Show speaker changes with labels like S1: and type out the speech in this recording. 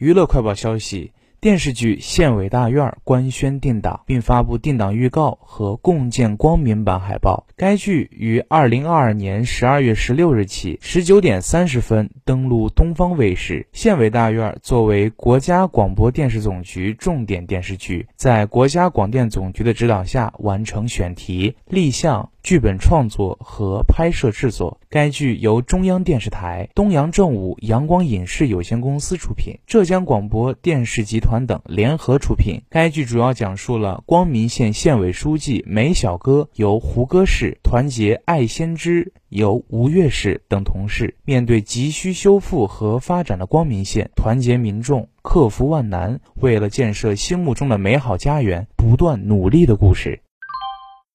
S1: 娱乐快报消息。电视剧《县委大院》官宣定档，并发布定档预告和共建光明版海报。该剧于二零二二年十二月十六日起，十九点三十分登陆东方卫视。《县委大院》作为国家广播电视总局重点电视剧，在国家广电总局的指导下完成选题、立项。剧本创作和拍摄制作，该剧由中央电视台、东阳正午、阳光影视有限公司出品，浙江广播电视集团等联合出品。该剧主要讲述了光明县县委书记梅小哥由胡歌氏、团结爱先知由吴越氏等同事，面对急需修复和发展的光明县，团结民众，克服万难，为了建设心目中的美好家园，不断努力的故事。